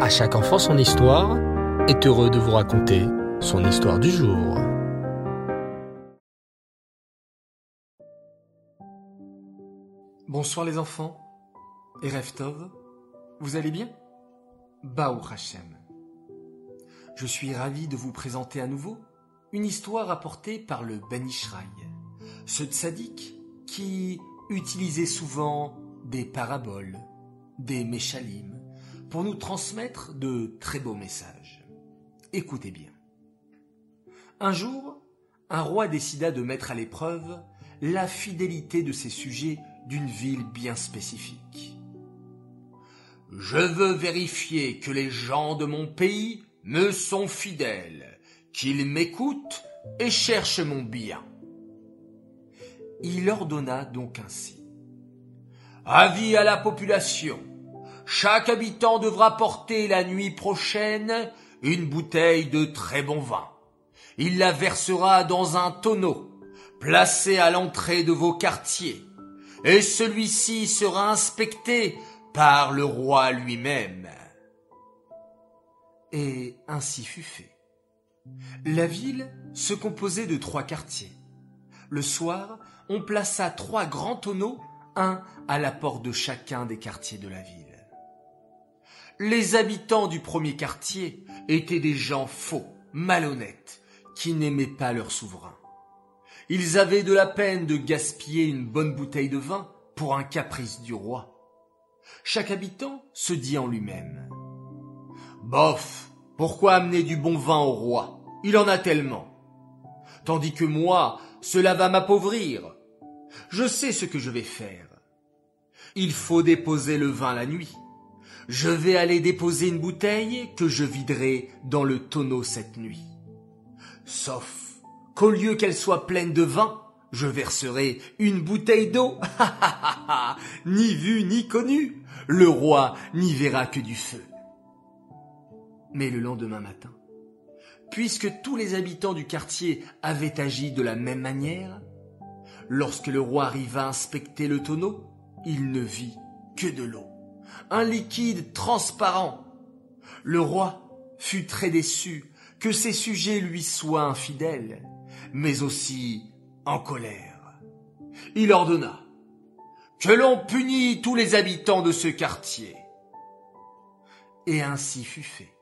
À chaque enfant son histoire est heureux de vous raconter son histoire du jour. Bonsoir les enfants et Reftov, vous allez bien? Baou Hashem. Je suis ravi de vous présenter à nouveau une histoire apportée par le Ben Ishraï, ce tzaddik qui utilisait souvent des paraboles, des méchalim, pour nous transmettre de très beaux messages. Écoutez bien. Un jour, un roi décida de mettre à l'épreuve la fidélité de ses sujets d'une ville bien spécifique. Je veux vérifier que les gens de mon pays me sont fidèles, qu'ils m'écoutent et cherchent mon bien. Il ordonna donc ainsi. Avis à la population, chaque habitant devra porter la nuit prochaine une bouteille de très bon vin. Il la versera dans un tonneau, placé à l'entrée de vos quartiers, et celui-ci sera inspecté par le roi lui-même. Et ainsi fut fait. La ville se composait de trois quartiers. Le soir, on plaça trois grands tonneaux, un à la porte de chacun des quartiers de la ville. Les habitants du premier quartier étaient des gens faux, malhonnêtes, qui n'aimaient pas leur souverain. Ils avaient de la peine de gaspiller une bonne bouteille de vin pour un caprice du roi. Chaque habitant se dit en lui-même. Bof, pourquoi amener du bon vin au roi? Il en a tellement. Tandis que moi, cela va m'appauvrir. Je sais ce que je vais faire. Il faut déposer le vin la nuit je vais aller déposer une bouteille que je viderai dans le tonneau cette nuit. Sauf qu'au lieu qu'elle soit pleine de vin, je verserai une bouteille d'eau. ni vu ni connu, le roi n'y verra que du feu. Mais le lendemain matin, puisque tous les habitants du quartier avaient agi de la même manière, lorsque le roi arriva inspecter le tonneau, il ne vit que de l'eau un liquide transparent. Le roi fut très déçu que ses sujets lui soient infidèles, mais aussi en colère. Il ordonna que l'on punit tous les habitants de ce quartier. Et ainsi fut fait.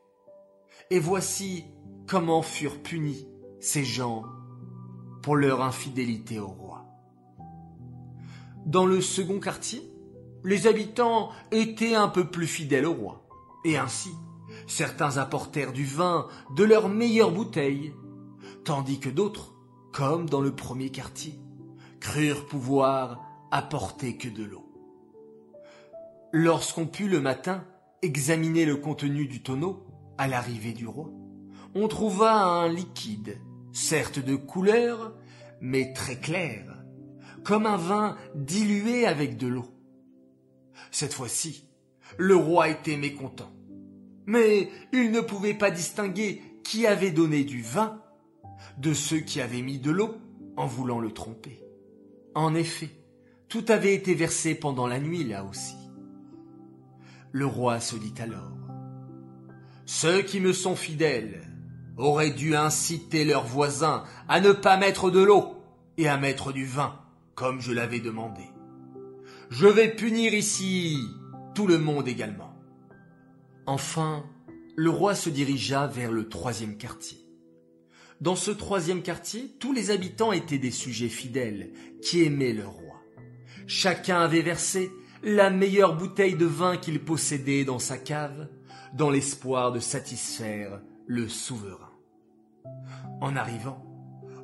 Et voici comment furent punis ces gens pour leur infidélité au roi. Dans le second quartier, les habitants étaient un peu plus fidèles au roi. Et ainsi, certains apportèrent du vin de leurs meilleures bouteilles, tandis que d'autres, comme dans le premier quartier, crurent pouvoir apporter que de l'eau. Lorsqu'on put le matin examiner le contenu du tonneau à l'arrivée du roi, on trouva un liquide, certes de couleur, mais très clair, comme un vin dilué avec de l'eau. Cette fois-ci, le roi était mécontent. Mais il ne pouvait pas distinguer qui avait donné du vin de ceux qui avaient mis de l'eau en voulant le tromper. En effet, tout avait été versé pendant la nuit là aussi. Le roi se dit alors, Ceux qui me sont fidèles auraient dû inciter leurs voisins à ne pas mettre de l'eau et à mettre du vin, comme je l'avais demandé. Je vais punir ici tout le monde également. Enfin, le roi se dirigea vers le troisième quartier. Dans ce troisième quartier, tous les habitants étaient des sujets fidèles qui aimaient leur roi. Chacun avait versé la meilleure bouteille de vin qu'il possédait dans sa cave, dans l'espoir de satisfaire le souverain. En arrivant,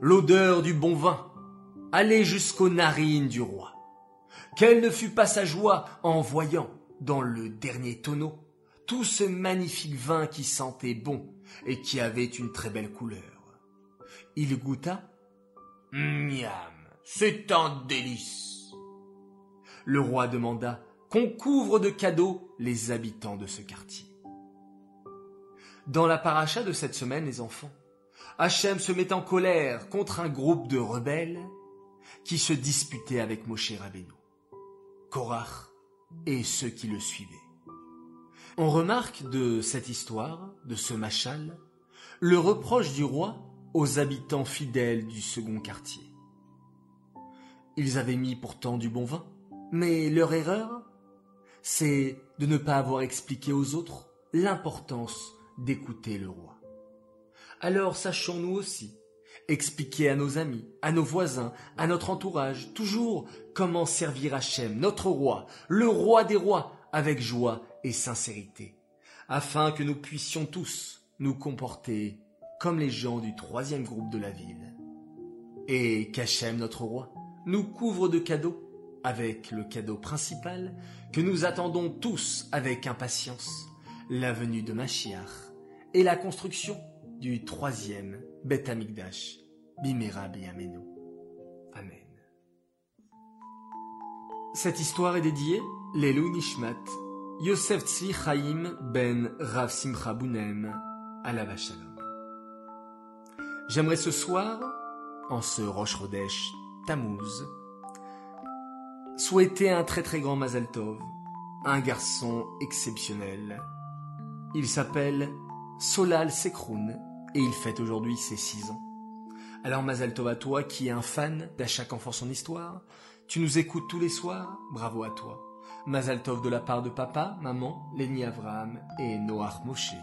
l'odeur du bon vin allait jusqu'aux narines du roi. Quelle ne fut pas sa joie en voyant, dans le dernier tonneau, tout ce magnifique vin qui sentait bon et qui avait une très belle couleur. Il goûta. Miam, c'est un délice. Le roi demanda qu'on couvre de cadeaux les habitants de ce quartier. Dans la paracha de cette semaine, les enfants, Hachem se met en colère contre un groupe de rebelles qui se disputaient avec Moshe Rabbeinu. Korach et ceux qui le suivaient. On remarque de cette histoire, de ce machal, le reproche du roi aux habitants fidèles du second quartier. Ils avaient mis pourtant du bon vin, mais leur erreur, c'est de ne pas avoir expliqué aux autres l'importance d'écouter le roi. Alors sachons-nous aussi expliquer à nos amis, à nos voisins, à notre entourage, toujours comment servir Hachem, notre roi, le roi des rois, avec joie et sincérité, afin que nous puissions tous nous comporter comme les gens du troisième groupe de la ville. Et qu'Hachem, notre roi, nous couvre de cadeaux, avec le cadeau principal que nous attendons tous avec impatience, la venue de Machiach et la construction du troisième Beth Amikdash, Bimera Biyamenu. Amen. Cette histoire est dédiée Lelou Nishmat, Yosef Tzvi Chaim ben Rav Simcha Bounem, Alava Shalom. J'aimerais ce soir, en ce Rosh Chodesh Tammuz, souhaiter un très très grand Mazal Tov, un garçon exceptionnel. Il s'appelle Solal Sekroun et il fête aujourd'hui ses six ans. Alors Mazal Tov à toi qui es un fan d'À chaque enfant son histoire, tu nous écoutes tous les soirs, bravo à toi. Mazal Tov de la part de papa, maman, Lenny Avraham et Noach Moshe.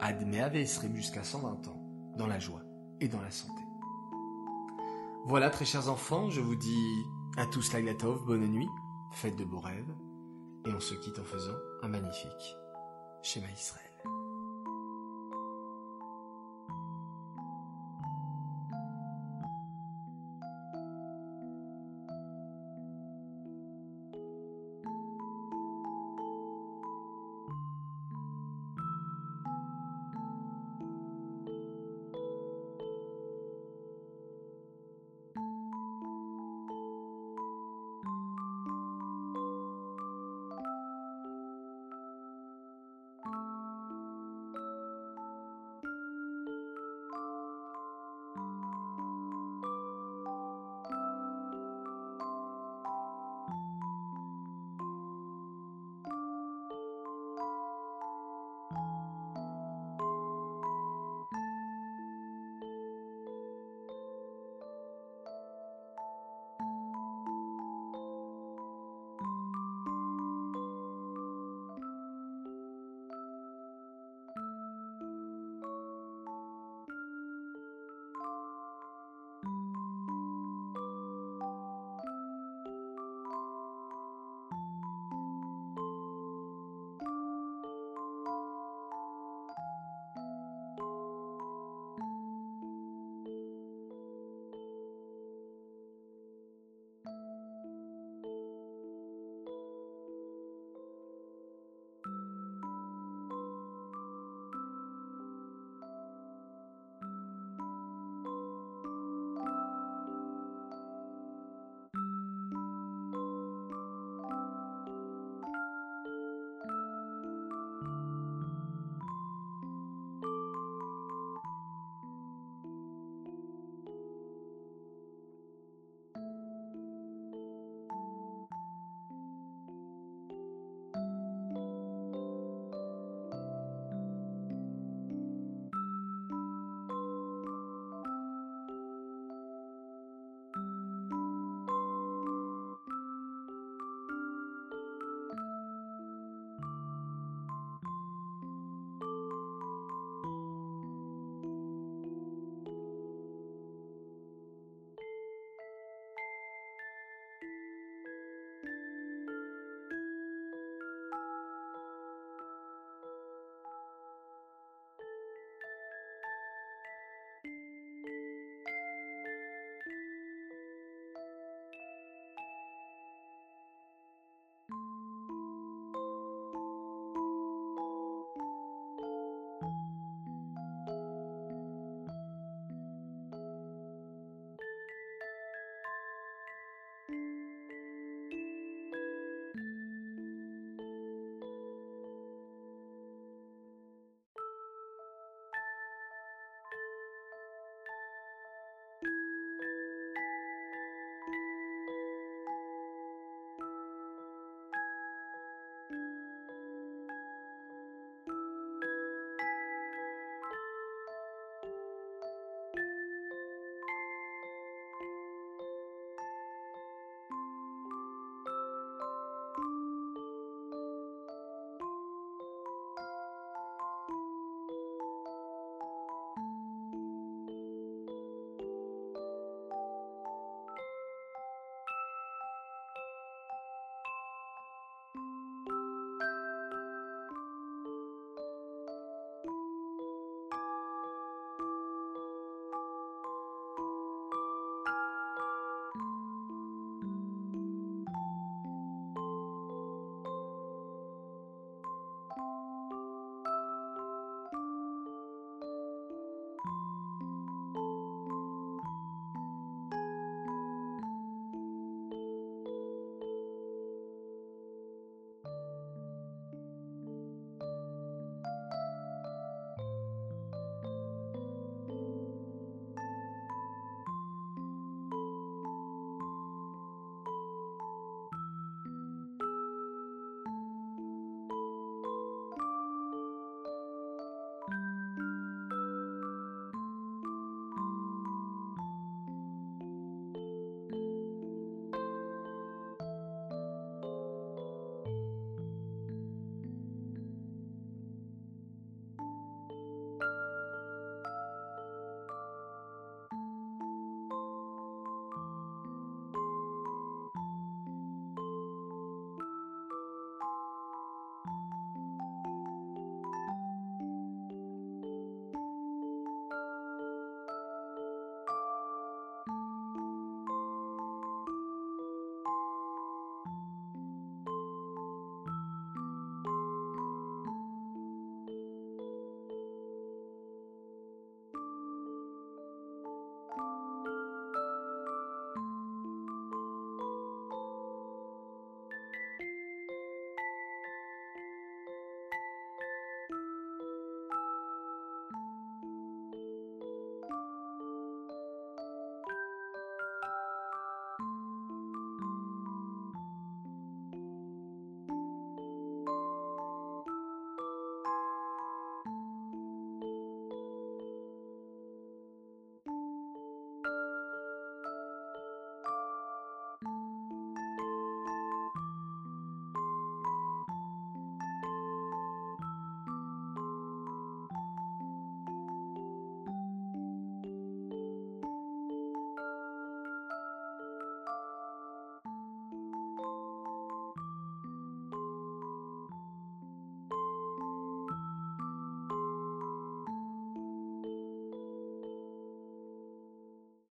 Admeave serait jusqu'à 120 ans, dans la joie et dans la santé. Voilà très chers enfants, je vous dis à tous la Glatov, bonne nuit, faites de beaux rêves, et on se quitte en faisant un magnifique schéma Israël.